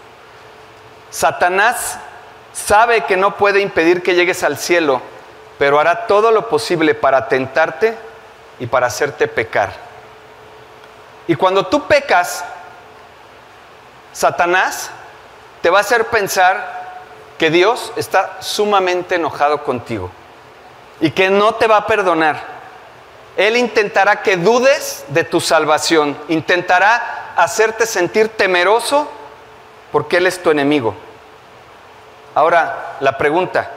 Satanás sabe que no puede impedir que llegues al cielo, pero hará todo lo posible para tentarte y para hacerte pecar. Y cuando tú pecas, Satanás te va a hacer pensar que Dios está sumamente enojado contigo y que no te va a perdonar. Él intentará que dudes de tu salvación, intentará hacerte sentir temeroso porque Él es tu enemigo. Ahora, la pregunta,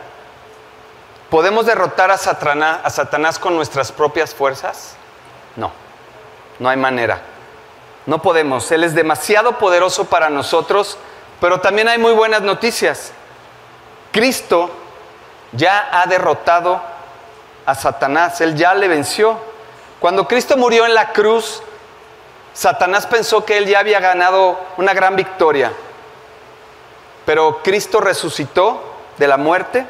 ¿podemos derrotar a Satanás, con nuestras propias fuerzas? No, no hay manera. No podemos. Él es demasiado poderoso para nosotros, pero también hay muy buenas noticias. Cristo ya ha derrotado a Satanás, Él ya le venció. Cuando Cristo murió en la cruz, Satanás pensó que él ya había ganado una gran victoria. Pero Cristo resucitó de la muerte,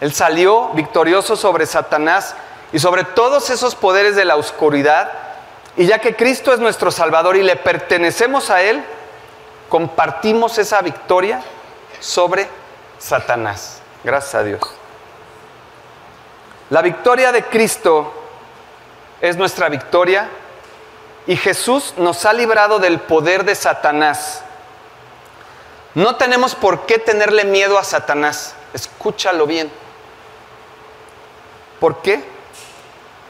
él salió victorioso sobre Satanás y sobre todos esos poderes de la oscuridad. Y ya que Cristo es nuestro Salvador y le pertenecemos a Él, compartimos esa victoria sobre Satanás. Gracias a Dios. La victoria de Cristo es nuestra victoria y Jesús nos ha librado del poder de Satanás. No tenemos por qué tenerle miedo a Satanás. Escúchalo bien. ¿Por qué?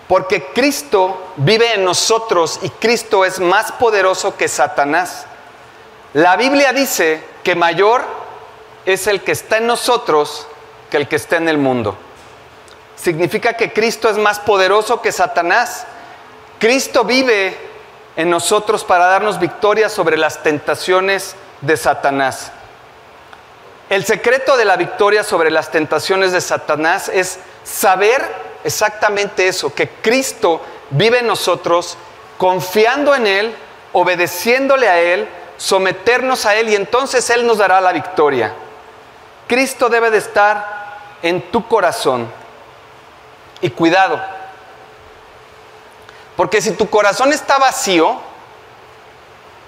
Porque Cristo vive en nosotros y Cristo es más poderoso que Satanás. La Biblia dice que mayor es el que está en nosotros que el que está en el mundo significa que Cristo es más poderoso que Satanás. Cristo vive en nosotros para darnos victoria sobre las tentaciones de Satanás. El secreto de la victoria sobre las tentaciones de Satanás es saber exactamente eso, que Cristo vive en nosotros, confiando en Él, obedeciéndole a Él, someternos a Él y entonces Él nos dará la victoria. Cristo debe de estar en tu corazón. Y cuidado, porque si tu corazón está vacío,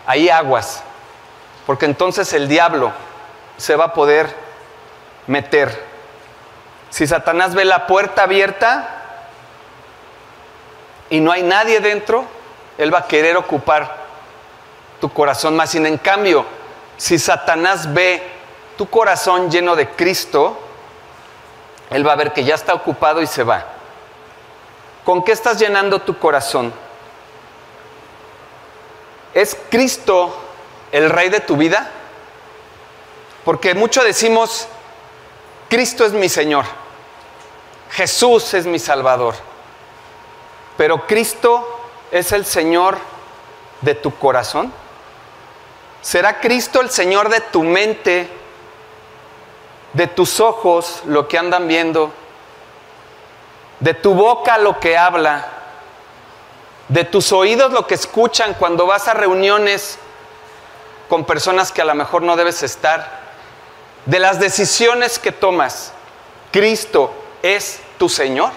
hay aguas, porque entonces el diablo se va a poder meter. Si Satanás ve la puerta abierta y no hay nadie dentro, él va a querer ocupar tu corazón más. Sin en cambio, si Satanás ve tu corazón lleno de Cristo, él va a ver que ya está ocupado y se va. ¿Con qué estás llenando tu corazón? ¿Es Cristo el rey de tu vida? Porque mucho decimos, Cristo es mi Señor, Jesús es mi Salvador, pero Cristo es el Señor de tu corazón. ¿Será Cristo el Señor de tu mente, de tus ojos, lo que andan viendo? de tu boca lo que habla, de tus oídos lo que escuchan cuando vas a reuniones con personas que a lo mejor no debes estar, de las decisiones que tomas. Cristo es tu Señor.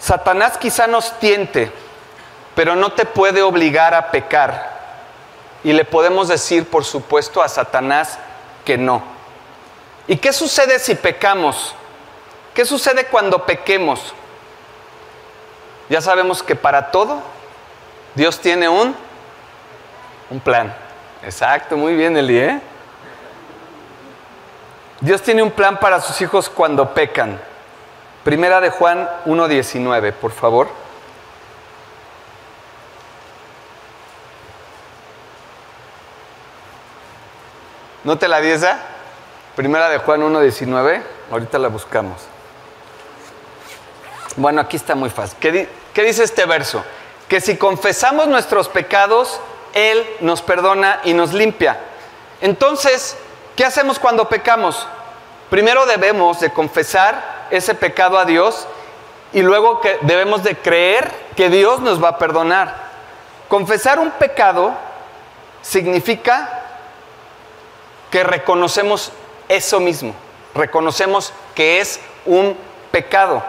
Satanás quizá nos tiente, pero no te puede obligar a pecar. Y le podemos decir, por supuesto, a Satanás que no. ¿Y qué sucede si pecamos? ¿Qué sucede cuando pequemos? Ya sabemos que para todo Dios tiene un, un plan. Exacto, muy bien, Eli. ¿eh? Dios tiene un plan para sus hijos cuando pecan. Primera de Juan 1.19, por favor. ¿No te la di Primera de Juan 1.19, ahorita la buscamos. Bueno, aquí está muy fácil. ¿Qué, ¿Qué, dice este verso? que si confesamos nuestros pecados, Él nos perdona y nos limpia. Entonces, ¿qué hacemos cuando pecamos? Primero debemos de confesar ese pecado a Dios y luego que debemos de creer que Dios nos va a perdonar. Confesar un pecado significa que reconocemos eso mismo, reconocemos que es un pecado,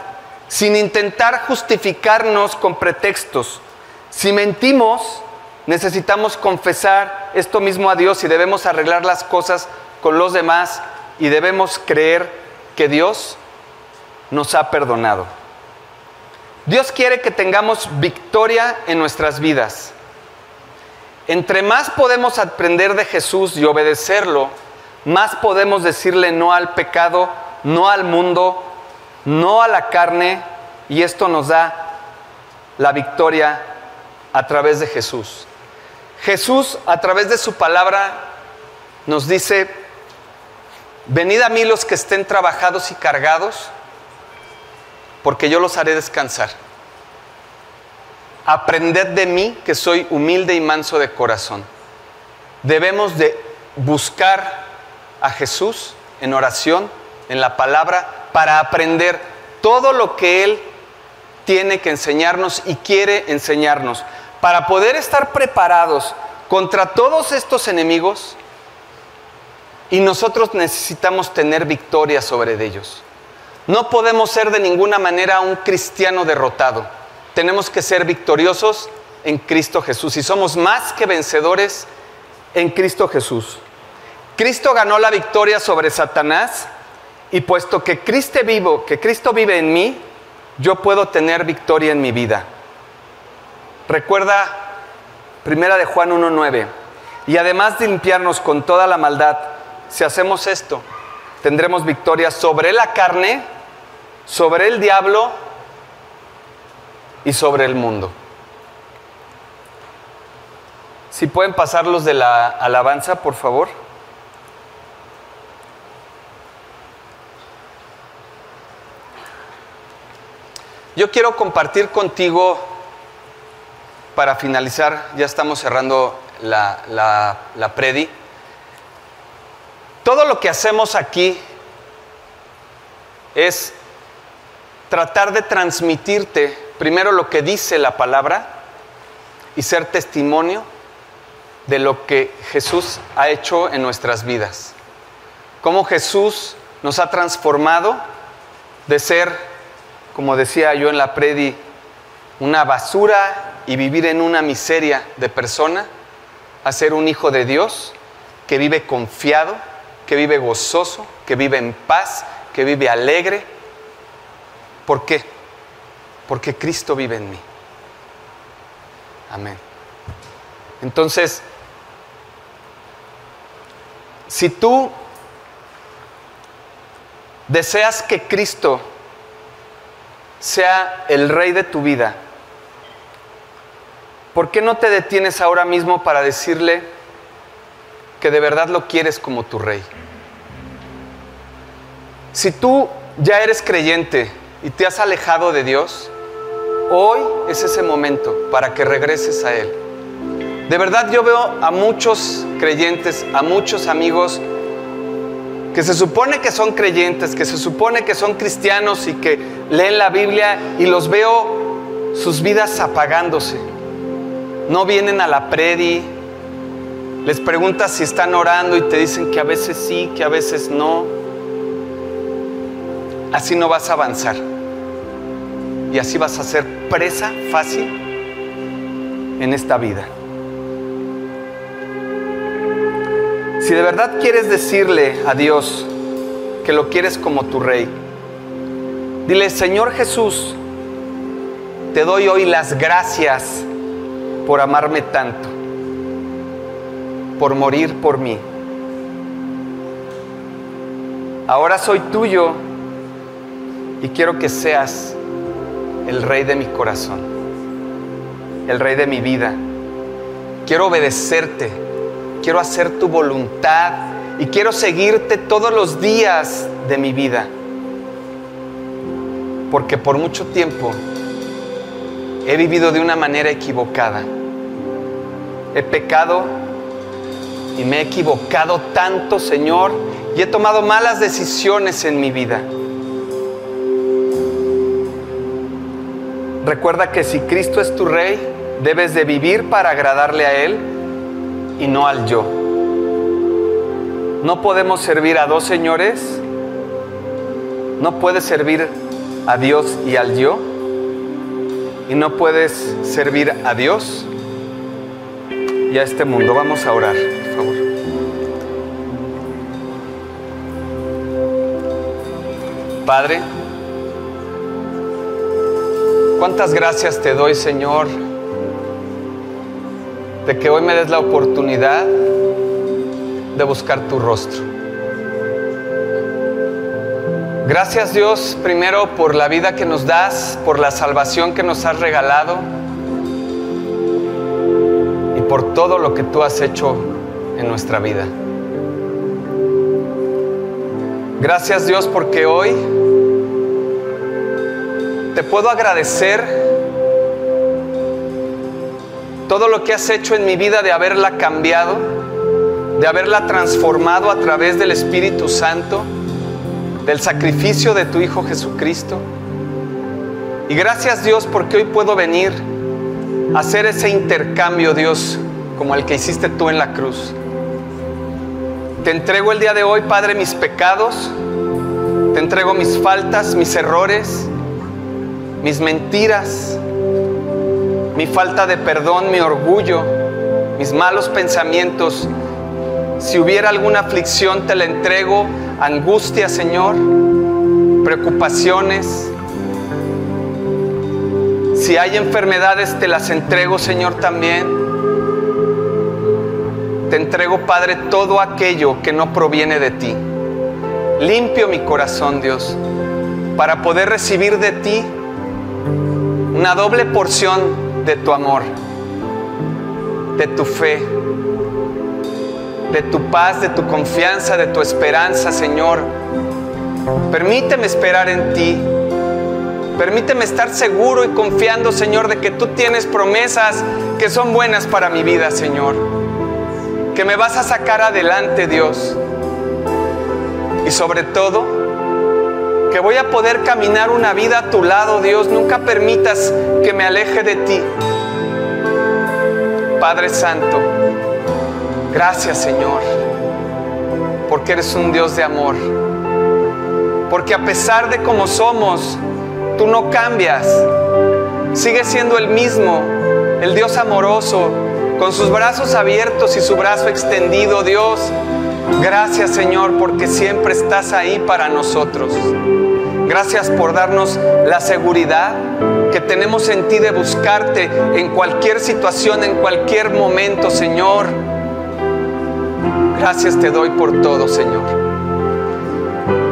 sin intentar justificarnos con pretextos. Si mentimos, necesitamos confesar esto mismo a Dios y debemos arreglar las cosas con los demás y debemos creer que Dios nos ha perdonado. Dios quiere que tengamos victoria en nuestras vidas. Entre más podemos aprender de Jesús y obedecerlo, más podemos decirle no al pecado, no al mundo, no a la carne, y esto nos da la victoria a través de Jesús. Jesús a través de su palabra nos dice, venid a mí los que estén trabajados y cargados, porque yo los haré descansar. Aprended de mí que soy humilde y manso de corazón. Debemos de buscar a Jesús en oración, en la palabra, para aprender todo lo que Él tiene que enseñarnos y quiere enseñarnos. Para poder estar preparados contra todos estos enemigos, y nosotros necesitamos tener victoria sobre ellos. No podemos ser de ninguna manera un cristiano derrotado. Tenemos que ser victoriosos en Cristo Jesús y somos más que vencedores en Cristo Jesús. Cristo ganó la victoria sobre Satanás y puesto que Cristo vivo, que Cristo vive en mí, yo puedo tener victoria en mi vida. Recuerda Primera de Juan 1:9. Y además de limpiarnos con toda la maldad, si hacemos esto, tendremos victoria sobre la carne, sobre el diablo y sobre el mundo. Si pueden pasar los de la alabanza, por favor. Yo quiero compartir contigo, para finalizar, ya estamos cerrando la, la, predi, todo lo que hacemos aquí es tratar de transmitirte primero lo que dice la palabra y ser testimonio de lo que Jesús ha hecho en nuestras vidas. Cómo Jesús nos ha transformado de ser como decía yo en la predi, una basura y vivir en una miseria de persona, a ser un hijo de Dios que vive confiado, que vive gozoso, que vive en paz, que vive alegre. ¿Por qué? Porque Cristo vive en mí. Amén. Entonces, si tú deseas que Cristo sea el rey de tu vida, ¿por qué no te detienes ahora mismo para decirle que de verdad lo quieres como tu rey? Si tú ya eres creyente y te has alejado de Dios, hoy es ese momento para que regreses a Él. De verdad yo veo a muchos creyentes, a muchos amigos que se supone que son creyentes, que se supone que son cristianos y que leen la Biblia y los veo sus vidas apagándose. No vienen a la predi, les preguntas si están orando y te dicen que a veces sí, que a veces no. Así no vas a avanzar. Y así vas a ser presa fácil en esta vida. Si de verdad quieres decirle a Dios que lo quieres como tu rey, dile, Señor Jesús, te doy hoy las gracias por amarme tanto, por morir por mí. Ahora soy tuyo y quiero que seas el rey de mi corazón, el rey de mi vida. Quiero obedecerte quiero hacer tu voluntad y quiero seguirte todos los días de mi vida. Porque por mucho tiempo he vivido de una manera equivocada. He pecado y me he equivocado tanto, Señor, y he tomado malas decisiones en mi vida. Recuerda que si Cristo es tu rey, debes de vivir para agradarle a Él y no al yo. No podemos servir a dos señores. No puedes servir a Dios y al yo. Y no puedes servir a Dios y a este mundo. Vamos a orar, por favor. Padre, cuántas gracias te doy, Señor, de que hoy me des la oportunidad de buscar tu rostro. Gracias Dios primero por la vida que nos das, por la salvación que nos has regalado y por todo lo que tú has hecho en nuestra vida. Gracias Dios porque hoy te puedo agradecer todo lo que has hecho en mi vida de haberla cambiado, de haberla transformado a través del Espíritu Santo, del sacrificio de tu Hijo Jesucristo. Y gracias Dios porque hoy puedo venir a hacer ese intercambio, Dios, como el que hiciste tú en la cruz. Te entrego el día de hoy, Padre, mis pecados, te entrego mis faltas, mis errores, mis mentiras, mi falta de perdón, mi orgullo, mis malos pensamientos. Si hubiera alguna aflicción, te la entrego, angustia, Señor, preocupaciones. Si hay enfermedades, te las entrego, Señor, también. Te entrego, Padre, todo aquello que no proviene de ti. Limpio mi corazón, Dios, para poder recibir de ti una doble porción de tu amor, de tu fe, de tu paz, de tu confianza, de tu esperanza, Señor. Permíteme esperar en ti. Permíteme estar seguro y confiando, Señor, de que tú tienes promesas que son buenas para mi vida, Señor. Que me vas a sacar adelante, Dios. Y sobre todo, que voy a poder caminar una vida a tu lado, Dios. Nunca permitas que me aleje de ti. Padre Santo, gracias Señor, porque eres un Dios de amor. Porque a pesar de cómo somos, tú no cambias. Sigues siendo el mismo, el Dios amoroso, con sus brazos abiertos y su brazo extendido, Dios. Gracias Señor, porque siempre estás ahí para nosotros. Gracias por darnos la seguridad que tenemos en ti de buscarte en cualquier situación, en cualquier momento, Señor. Gracias te doy por todo, Señor.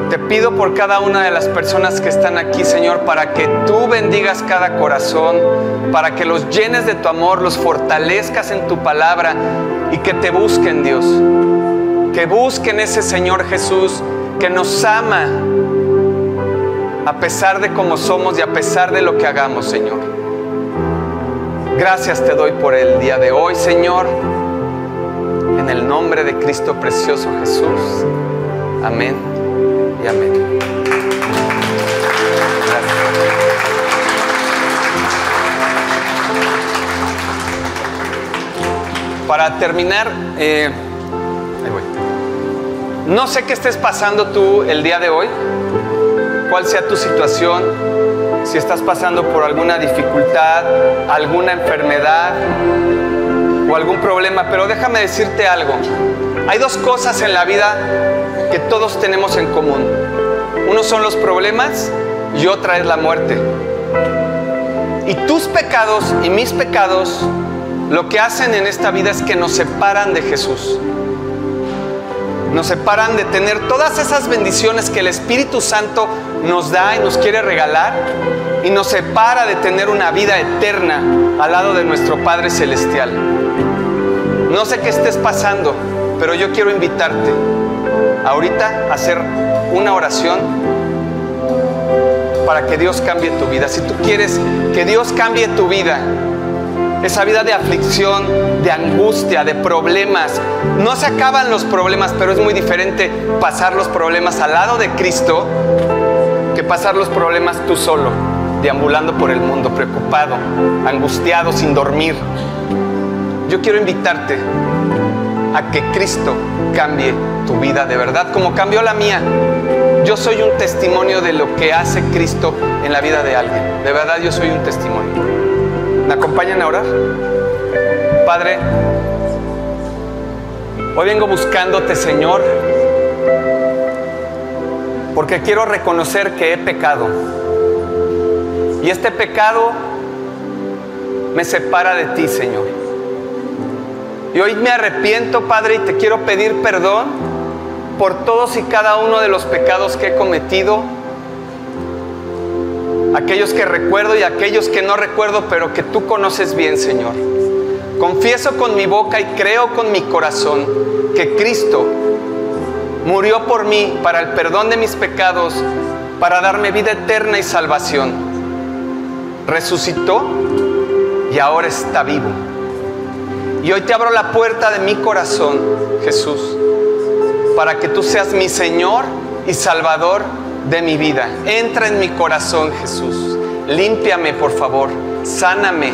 Te pido por cada una de las personas que están aquí, Señor, para que tú bendigas cada corazón, para que los llenes de tu amor, los fortalezcas en tu palabra y que te busquen, Dios. Que busquen ese Señor Jesús que nos ama a pesar de cómo somos y a pesar de lo que hagamos, Señor. Gracias te doy por el día de hoy, Señor. El nombre de Cristo precioso Jesús. Amén y amén. Para terminar, eh, ahí voy. no sé qué estés pasando tú el día de hoy cuál sea tu situación, si estás pasando por alguna dificultad, alguna enfermedad o algún problema, pero déjame decirte algo. Hay dos cosas en la vida que todos tenemos en común. Uno son los problemas y otra es la muerte. Y tus pecados y mis pecados lo que hacen en esta vida es que nos separan de Jesús nos separan de tener todas esas bendiciones que el Espíritu Santo nos da y nos quiere regalar y nos separa de tener una vida eterna al lado de nuestro Padre Celestial. No sé qué estés pasando, pero yo quiero invitarte ahorita a hacer una oración para que Dios cambie tu vida. Si tú quieres que Dios cambie tu vida, esa vida de aflicción, de angustia, de problemas. No se acaban los problemas, pero es muy diferente pasar los problemas al lado de Cristo que pasar los problemas tú solo, deambulando por el mundo, preocupado, angustiado, sin dormir. Yo quiero invitarte a que Cristo cambie tu vida de verdad, como cambió la mía. Yo soy un testimonio de lo que hace Cristo en la vida de alguien. De verdad yo soy un testimonio. ¿Me acompañan a orar? Padre, hoy vengo buscándote, Señor, porque quiero reconocer que he pecado. Y este pecado me separa de ti, Señor. Y hoy me arrepiento, Padre, y te quiero pedir perdón por todos y cada uno de los pecados que he cometido. Aquellos que recuerdo y aquellos que no recuerdo, pero que tú conoces bien, Señor. Confieso con mi boca y creo con mi corazón que Cristo murió por mí para el perdón de mis pecados, para darme vida eterna y salvación. Resucitó y ahora está vivo. Y hoy te abro la puerta de mi corazón, Jesús, para que tú seas mi Señor y Salvador de mi vida. Entra en mi corazón, Jesús. Límpiame, por favor. Sáname.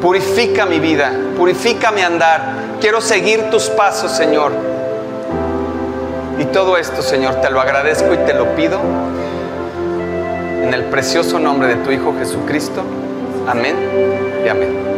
Purifica mi vida. Purifica mi andar. Quiero seguir tus pasos, Señor. Y todo esto, Señor, te lo agradezco y te lo pido en el precioso nombre de tu Hijo Jesucristo. Amén y amén.